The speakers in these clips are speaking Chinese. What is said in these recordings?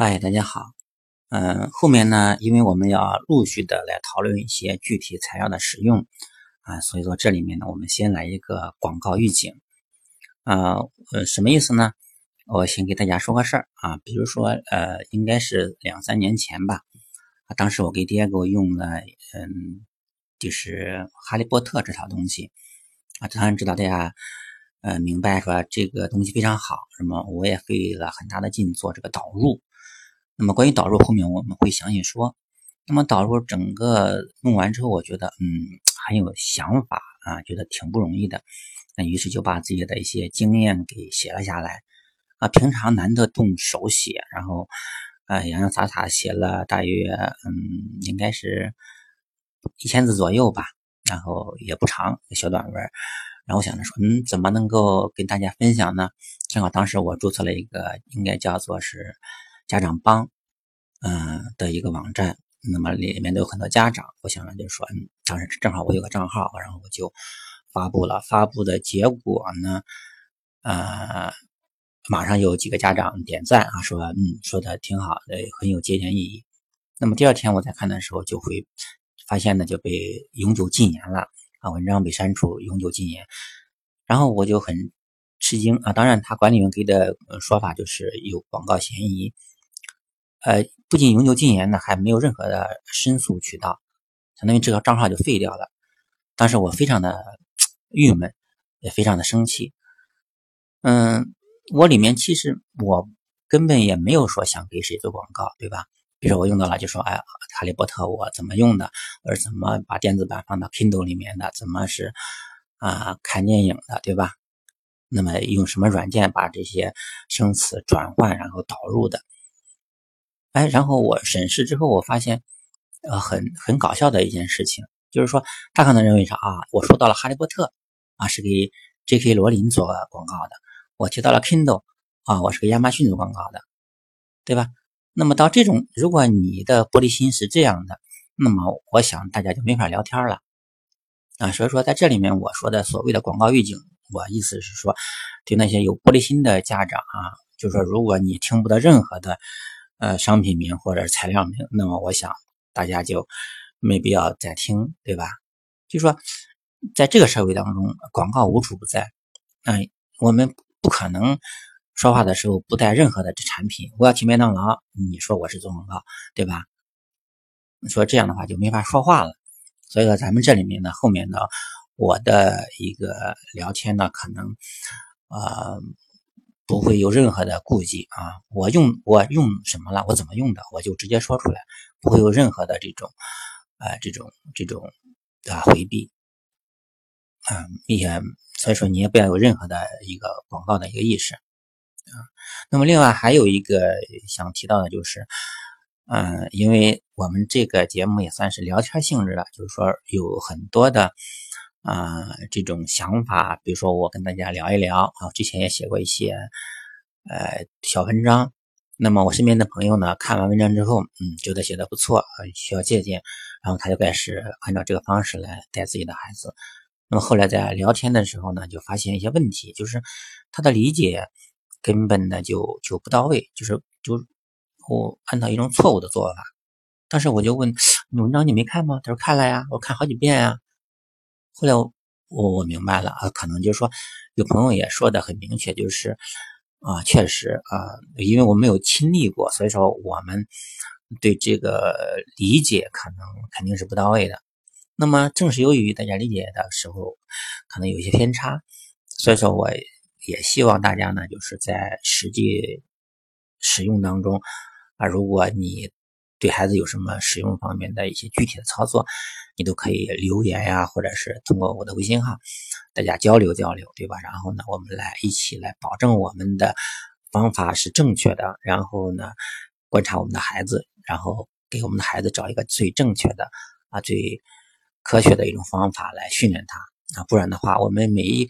嗨，大家好。嗯，后面呢，因为我们要陆续的来讨论一些具体材料的使用啊，所以说这里面呢，我们先来一个广告预警啊，呃，什么意思呢？我先给大家说个事儿啊，比如说呃，应该是两三年前吧，啊，当时我给爹给我用了，嗯，就是《哈利波特》这套东西啊，当然知道大家呃明白说这个东西非常好，那么我也费了很大的劲做这个导入。那么关于导入后面我们会详细说。那么导入整个弄完之后，我觉得嗯很有想法啊，觉得挺不容易的。那于是就把自己的一些经验给写了下来啊。平常难得动手写，然后呃洋洋洒洒写了大约嗯应该是一千字左右吧，然后也不长，小短文。然后我想着说嗯怎么能够跟大家分享呢？正好当时我注册了一个，应该叫做是。家长帮，嗯的一个网站，那么里面都有很多家长。我想呢，就是说，嗯，当时正好我有个账号，然后我就发布了。发布的结果呢，呃，马上有几个家长点赞啊，说，嗯，说的挺好的，很有借鉴意义。那么第二天我在看的时候，就会发现呢，就被永久禁言了啊，文章被删除，永久禁言。然后我就很吃惊啊，当然他管理员给的说法就是有广告嫌疑。呃，不仅永久禁言呢，还没有任何的申诉渠道，相当于这个账号就废掉了。当时我非常的郁闷，也非常的生气。嗯，我里面其实我根本也没有说想给谁做广告，对吧？比如说我用到了，就说哎，哈利波特我怎么用的，或者怎么把电子版放到 Kindle 里面的，怎么是啊看电影的，对吧？那么用什么软件把这些生词转换然后导入的？哎，然后我审视之后，我发现，呃，很很搞笑的一件事情，就是说，他可能认为啥啊，我说到了《哈利波特》，啊，是给 J.K. 罗琳做广告的；我提到了 Kindle，啊，我是给亚马逊做广告的，对吧？那么到这种，如果你的玻璃心是这样的，那么我想大家就没法聊天了，啊，所以说在这里面我说的所谓的广告预警，我意思是说，对那些有玻璃心的家长啊，就是说，如果你听不到任何的。呃，商品名或者材料名，那么我想大家就没必要再听，对吧？就说在这个社会当中，广告无处不在。嗯，我们不可能说话的时候不带任何的产品。我要去麦当劳，你说我是做广告，对吧？说这样的话就没法说话了。所以说，咱们这里面呢，后面呢，我的一个聊天呢，可能啊。不会有任何的顾忌啊！我用我用什么了？我怎么用的？我就直接说出来，不会有任何的这种，呃，这种这种啊回避，啊，也所以说你也不要有任何的一个广告的一个意识啊。那么另外还有一个想提到的就是，嗯，因为我们这个节目也算是聊天性质的，就是说有很多的。啊，这种想法，比如说我跟大家聊一聊啊，之前也写过一些呃小文章。那么我身边的朋友呢，看完文章之后，嗯，觉得写的不错啊，需要借鉴，然后他就开始按照这个方式来带自己的孩子。那么后来在聊天的时候呢，就发现一些问题，就是他的理解根本呢就就不到位，就是就我按照一种错误的做法。当时我就问，文章你没看吗？他说看了呀，我看好几遍呀。后来我我明白了啊，可能就是说有朋友也说的很明确，就是啊，确实啊，因为我没有亲历过，所以说我们对这个理解可能肯定是不到位的。那么正是由于大家理解的时候可能有些偏差，所以说我也希望大家呢，就是在实际使用当中啊，如果你对孩子有什么使用方面的一些具体的操作。你都可以留言呀，或者是通过我的微信号，大家交流交流，对吧？然后呢，我们来一起来保证我们的方法是正确的，然后呢，观察我们的孩子，然后给我们的孩子找一个最正确的啊、最科学的一种方法来训练他啊。不然的话，我们每一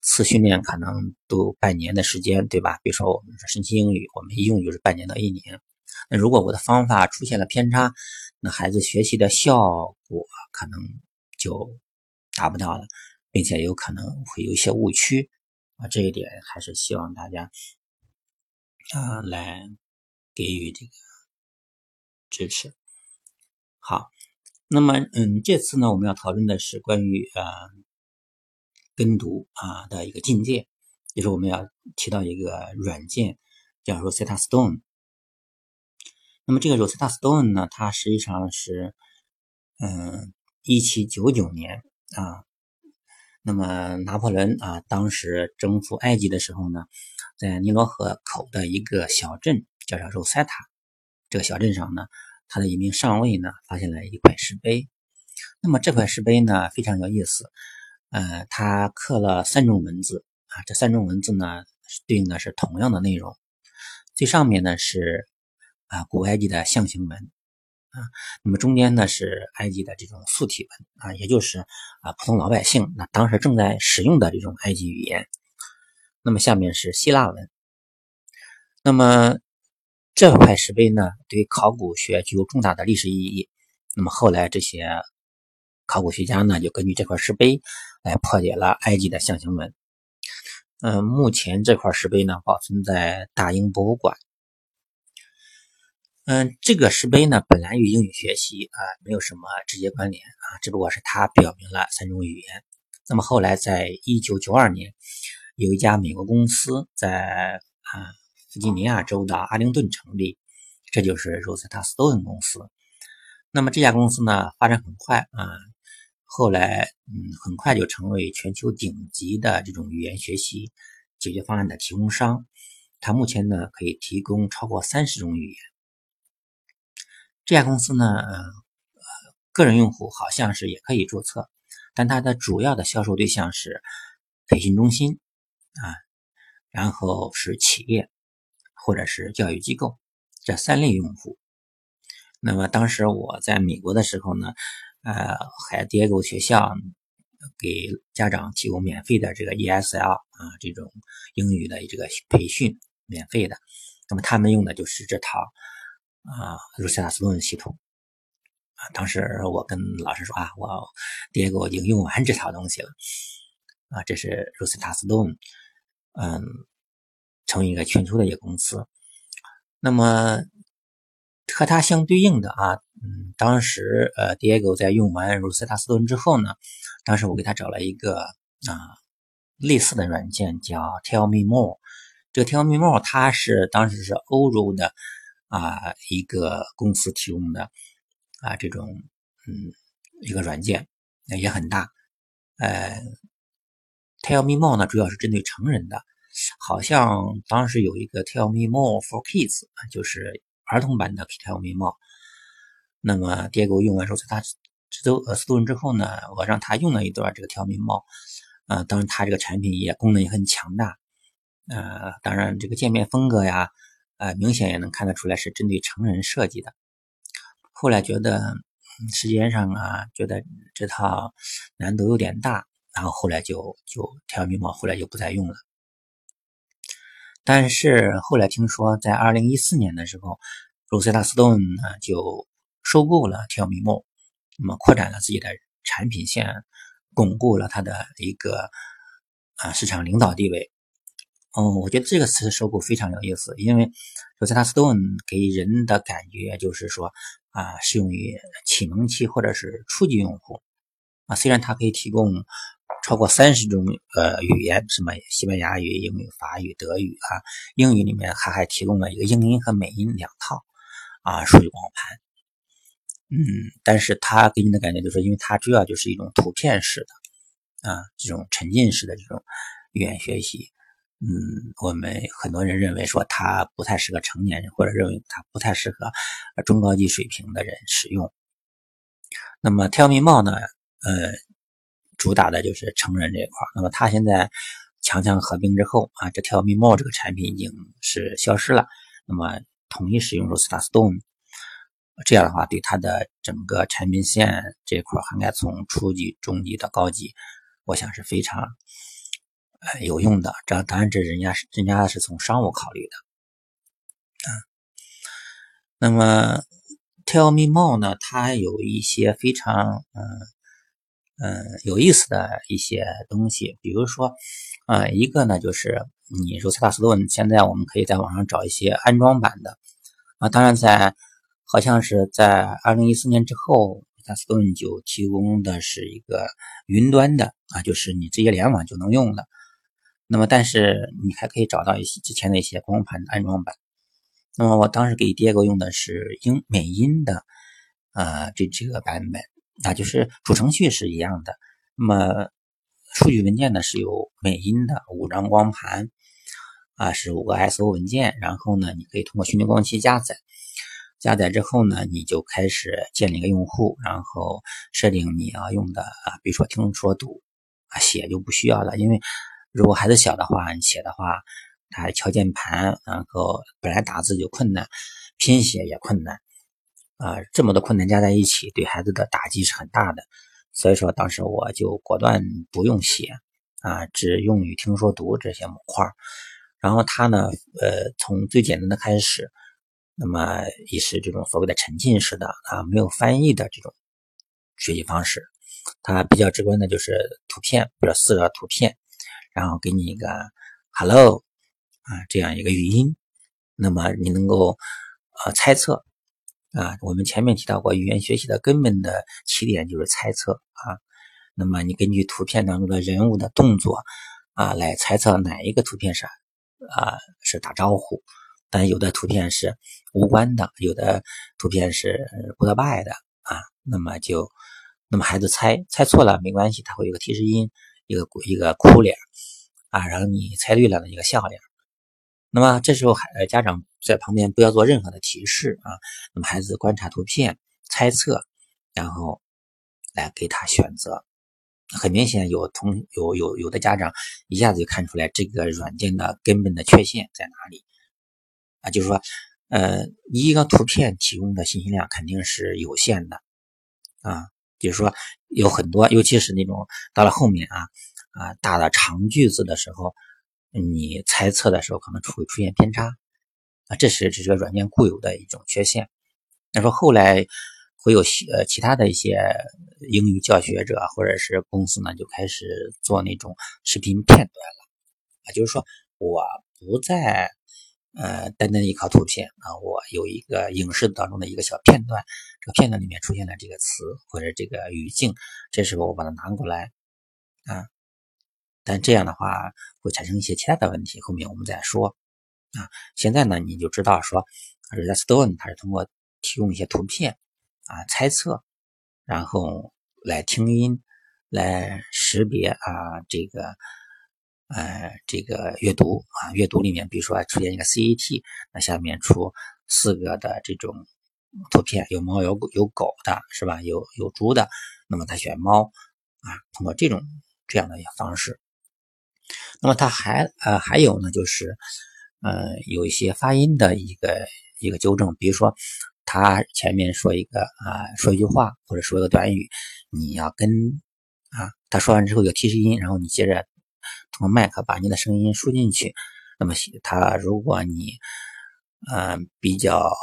次训练可能都半年的时间，对吧？比如说我们说神奇英语，我们一用就是半年到一年。那如果我的方法出现了偏差，那孩子学习的效果可能就达不到了，并且有可能会有一些误区啊。这一点还是希望大家啊来给予这个支持。好，那么嗯，这次呢，我们要讨论的是关于呃跟读啊的一个境界，就是我们要提到一个软件叫 Rosetta Stone。那么这个 Rosetta Stone 呢，它实际上是嗯一七九九年啊。那么拿破仑啊，当时征服埃及的时候呢，在尼罗河口的一个小镇叫做 Rosetta，这个小镇上呢，他的一名上尉呢发现了一块石碑。那么这块石碑呢非常有意思，呃，它刻了三种文字啊，这三种文字呢对应的是同样的内容。最上面呢是啊古埃及的象形文。啊，那么中间呢是埃及的这种素体文啊，也就是啊普通老百姓那当时正在使用的这种埃及语言。那么下面是希腊文。那么这块石碑呢，对考古学具有重大的历史意义。那么后来这些考古学家呢，就根据这块石碑来破解了埃及的象形文。嗯，目前这块石碑呢，保存在大英博物馆。嗯，这个石碑呢，本来与英语学习啊没有什么直接关联啊，只不过是它表明了三种语言。那么后来，在一九九二年，有一家美国公司在啊弗吉尼亚州的阿灵顿成立，这就是 Rosetta Stone 公司。那么这家公司呢，发展很快啊，后来嗯，很快就成为全球顶级的这种语言学习解决方案的提供商。它目前呢，可以提供超过三十种语言。这家公司呢，呃，个人用户好像是也可以注册，但它的主要的销售对象是培训中心啊，然后是企业或者是教育机构这三类用户。那么当时我在美国的时候呢，呃，海迭戈学校给家长提供免费的这个 ESL 啊这种英语的这个培训，免费的。那么他们用的就是这套。啊，Rosetta Stone 系统啊，当时我跟老师说啊，我爹给我已经用完这套东西了啊，这是 Rosetta Stone，嗯，成为一个全球的一个公司。那么和它相对应的啊，嗯，当时呃，Diego 在用完 Rosetta Stone 之后呢，当时我给他找了一个啊类似的软件叫 Tell Me More，这个 Tell Me More 它是当时是欧洲的。啊，一个公司提供的啊，这种嗯，一个软件也很大。呃，Tell Me More 呢，主要是针对成人的，好像当时有一个 Tell Me More for Kids，就是儿童版的 Tell Me More。那么，爹给我用完之后，在他这都呃斯顿之后呢，我让他用了一段这个 Tell Me More。啊，当然，他这个产品也功能也很强大。呃，当然，这个界面风格呀。呃，明显也能看得出来是针对成人设计的。后来觉得时间上啊，觉得这套难度有点大，然后后来就就调密码，后来就不再用了。但是后来听说，在二零一四年的时候，Rosetta Stone 呢就收购了调密码，那么扩展了自己的产品线，巩固了它的一个啊市场领导地位。嗯，我觉得这个词的收购非常有意思，因为 Rosetta Stone 给人的感觉就是说啊，适用于启蒙期或者是初级用户啊。虽然它可以提供超过三十种呃语言，什么西班牙语、英语、法语、德语啊，英语里面它还提供了一个英音和美音两套啊数据光盘。嗯，但是它给你的感觉就是，因为它主要就是一种图片式的啊，这种沉浸式的这种语言学习。嗯，我们很多人认为说它不太适合成年人，或者认为它不太适合中高级水平的人使用。那么 Tell Me More 呢？呃，主打的就是成人这一块。那么它现在强强合并之后啊，这 Tell Me More 这个产品已经是消失了。那么统一使用 Rosetta Stone，这样的话对它的整个产品线这块涵盖从初级、中级到高级，我想是非常。有用的，这当然这人家是人家是从商务考虑的，啊，那么 Tell Me More 呢，它有一些非常嗯嗯有意思的一些东西，比如说啊，一个呢就是你 Rosetta Stone，现在我们可以在网上找一些安装版的。啊，当然在好像是在二零一四年之后，它 Stone 就提供的是一个云端的啊，就是你直接联网就能用的。那么，但是你还可以找到一些之前的一些光盘的安装版。那么我当时给第二个用的是英美音的，呃，这这个版本，那就是主程序是一样的。那么数据文件呢是有美音的五张光盘，啊，是五个 SO 文件。然后呢，你可以通过虚拟光机加载，加载之后呢，你就开始建立一个用户，然后设定你要用的啊，比如说听说读啊，写就不需要了，因为。如果孩子小的话，你写的话，他敲键盘，然后本来打字就困难，拼写也困难，啊，这么多困难加在一起，对孩子的打击是很大的。所以说，当时我就果断不用写，啊，只用于听说读这些模块。然后他呢，呃，从最简单的开始，那么也是这种所谓的沉浸式的啊，没有翻译的这种学习方式。它比较直观的就是图片，比如四个图片。然后给你一个 “hello” 啊，这样一个语音，那么你能够呃猜测啊。我们前面提到过，语言学习的根本的起点就是猜测啊。那么你根据图片当中的人物的动作啊，来猜测哪一个图片是啊是打招呼，但有的图片是无关的，有的图片是 goodbye 的啊。那么就那么孩子猜猜错了没关系，他会有个提示音。一个一个哭脸啊，然后你猜对了的一个笑脸。那么这时候孩家长在旁边不要做任何的提示啊，那么孩子观察图片猜测，然后来给他选择。很明显有同有有有的家长一下子就看出来这个软件的根本的缺陷在哪里啊，就是说呃一个图片提供的信息量肯定是有限的啊。就是说，有很多，尤其是那种到了后面啊啊大的长句子的时候，你猜测的时候可能会出现偏差啊，这是这个软件固有的一种缺陷。那说后来会有呃其他的一些英语教学者或者是公司呢，就开始做那种视频片段了啊，就是说我不再。呃，单单依靠图片啊，我有一个影视当中的一个小片段，这个片段里面出现了这个词或者这个语境，这时候我把它拿过来啊，但这样的话会产生一些其他的问题，后面我们再说啊。现在呢，你就知道说 r e s t o n e 它是通过提供一些图片啊，猜测，然后来听音，来识别啊这个。呃，这个阅读啊，阅读里面，比如说出现一个 CAT，那下面出四个的这种图片，有猫有狗有狗的是吧？有有猪的，那么他选猫啊，通过这种这样的一个方式。那么他还呃还有呢，就是呃有一些发音的一个一个纠正，比如说他前面说一个啊说一句话或者说一个短语，你要跟啊他说完之后有提示音，然后你接着。通过麦克把你的声音输进去，那么它如果你嗯比较呃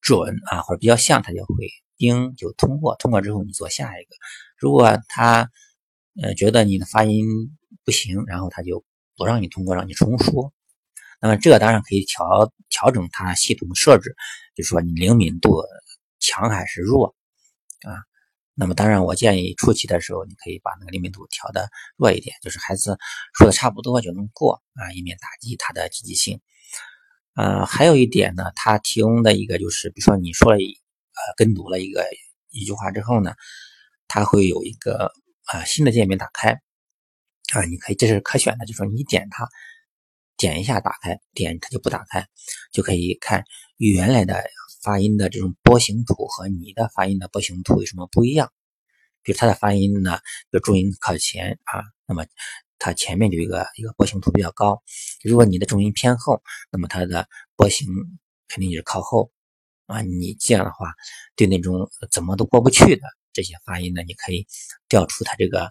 准啊或者比较像，它就会叮就通过。通过之后你做下一个。如果他呃觉得你的发音不行，然后他就不让你通过，让你重说。那么这个当然可以调调整它系统设置，就是说你灵敏度强还是弱啊。那么当然，我建议初期的时候，你可以把那个灵敏度调的弱一点，就是孩子说的差不多就能过啊，以免打击他的积极性。呃，还有一点呢，他提供的一个就是，比如说你说了一呃跟读了一个一句话之后呢，他会有一个啊新的界面打开啊，你可以这是可选的，就说你点它，点一下打开，点它就不打开，就可以看原来的。发音的这种波形图和你的发音的波形图有什么不一样？比如它的发音呢，比如重音靠前啊，那么它前面就一个一个波形图比较高；如果你的重音偏后，那么它的波形肯定就是靠后啊。你这样的话，对那种怎么都过不去的这些发音呢，你可以调出它这个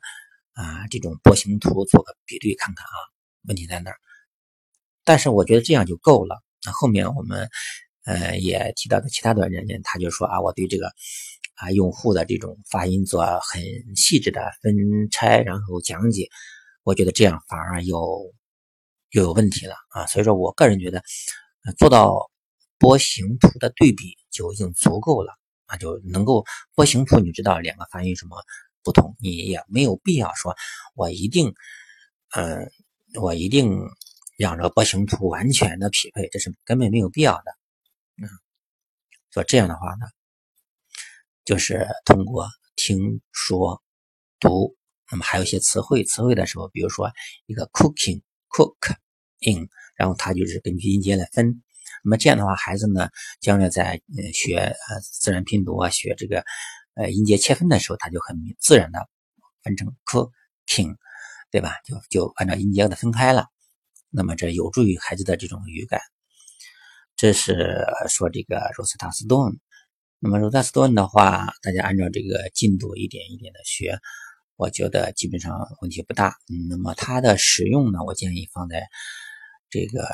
啊这种波形图做个比对看看啊，问题在哪儿？但是我觉得这样就够了。那后面我们。呃，也提到的其他的软件，他就说啊，我对这个啊用户的这种发音做很细致的分拆，然后讲解，我觉得这样反而又又有问题了啊。所以说我个人觉得，做到波形图的对比就已经足够了啊，就能够波形图你知道两个发音什么不同，你也没有必要说我一定，嗯，我一定让这个波形图完全的匹配，这是根本没有必要的。说，这样的话呢，就是通过听说读，那么还有一些词汇，词汇的时候，比如说一个 cooking，cook in，然后它就是根据音节来分。那么这样的话，孩子呢，将来在学呃自然拼读啊，学这个呃音节切分的时候，他就很自然的分成 cooking，对吧？就就按照音节的分开了。那么这有助于孩子的这种语感。这是说这个 Rosetta Stone。那么 Rosetta Stone 的话，大家按照这个进度一点一点的学，我觉得基本上问题不大。嗯，那么它的使用呢，我建议放在这个。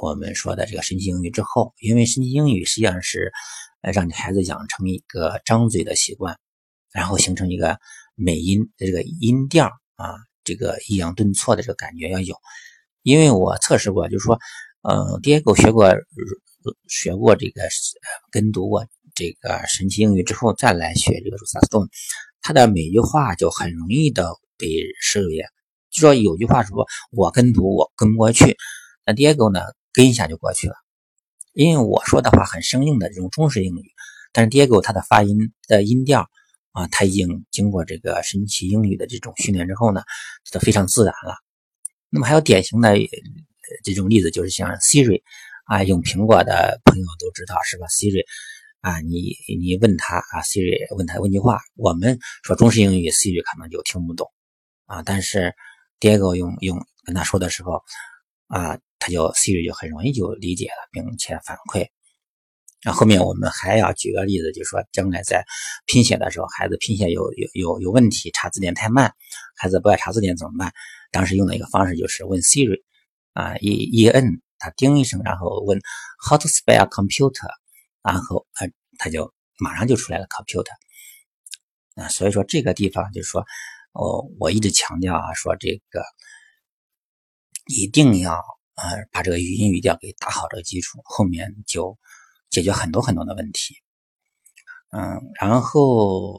我们说的这个神奇英语之后，因为神奇英语实际上是呃让你孩子养成一个张嘴的习惯，然后形成一个美音的这个音调啊，这个抑扬顿挫的这个感觉要有。因为我测试过，就是说，呃，Diego 学过学过这个跟读过这个神奇英语之后，再来学这个 Rust Stone 他的每句话就很容易的被识别。就说有句话说，我跟读我跟不过去，那 Diego 呢？跟一下就过去了，因为我说的话很生硬的这种中式英语，但是 Diego 他的发音的音调啊，他已经经过这个神奇英语的这种训练之后呢，都非常自然了。那么还有典型的这种例子，就是像 Siri 啊，用苹果的朋友都知道是吧？Siri 啊，你你问他啊，Siri 问他问句话，我们说中式英语，Siri 可能就听不懂啊，但是 Diego 用用跟他说的时候啊。他就 Siri 就很容易就理解了，并且反馈。那后面我们还要举个例子，就是说将来在拼写的时候，孩子拼写有有有有问题，查字典太慢，孩子不爱查字典怎么办？当时用的一个方式就是问 Siri，啊一一摁，他叮一声，然后问 How to spell computer，然后呃他就马上就出来了 computer。啊，所以说这个地方就是说，哦，我一直强调啊，说这个一定要。呃，把这个语音语调给打好这个基础，后面就解决很多很多的问题。嗯，然后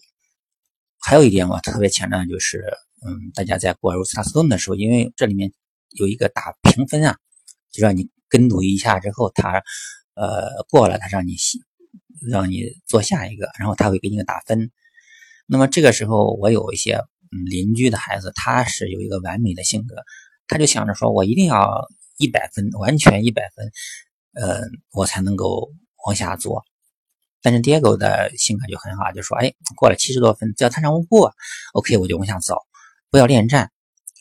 还有一点我特别强调就是，嗯，大家在过 r o s e t t o n 的时候，因为这里面有一个打评分啊，就让你跟读一下之后，他呃过了，他让你让你做下一个，然后他会给你个打分。那么这个时候，我有一些邻居的孩子，他是有一个完美的性格，他就想着说，我一定要。一百分，完全一百分，呃，我才能够往下做。但是 Diego 的性格就很好，就说：“哎，过了七十多分，只要他让我过，OK，我就往下走，不要恋战。”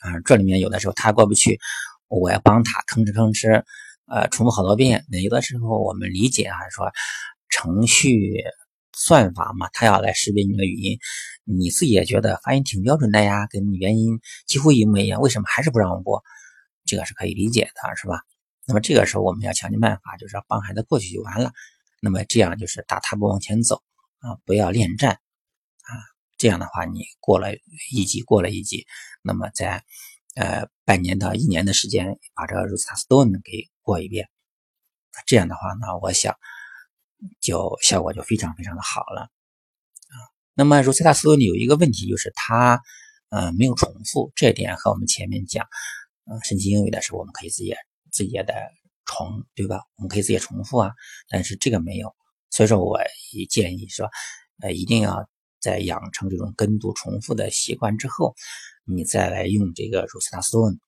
啊，这里面有的时候他过不去，我要帮他吭哧吭哧，呃，重复好多遍。那有的时候我们理解啊，说程序算法嘛，他要来识别你的语音，你自己也觉得发音挺标准的呀，跟原音几乎一模一样，为什么还是不让我过？这个是可以理解的，是吧？那么这个时候我们要想尽办法，就是要帮孩子过去就完了。那么这样就是大踏步往前走啊，不要恋战。这样的话，你过了一级，过了一级，那么在呃半年到一年的时间，把这个 Rosetta Stone 给过一遍，这样的话呢，我想就效果就非常非常的好了啊。那么 Rosetta Stone 有一个问题，就是它呃没有重复，这点和我们前面讲。嗯，神奇英语的时候，我们可以自己自己的重，对吧？我们可以自己重复啊，但是这个没有，所以说我也建议说，呃，一定要在养成这种跟读重复的习惯之后，你再来用这个 r o s e t a Stone，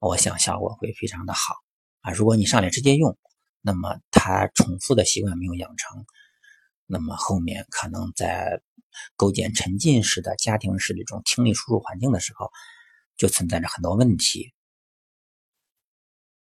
我想效果会非常的好啊。如果你上来直接用，那么它重复的习惯没有养成，那么后面可能在构建沉浸式的家庭式的这种听力输入环境的时候，就存在着很多问题。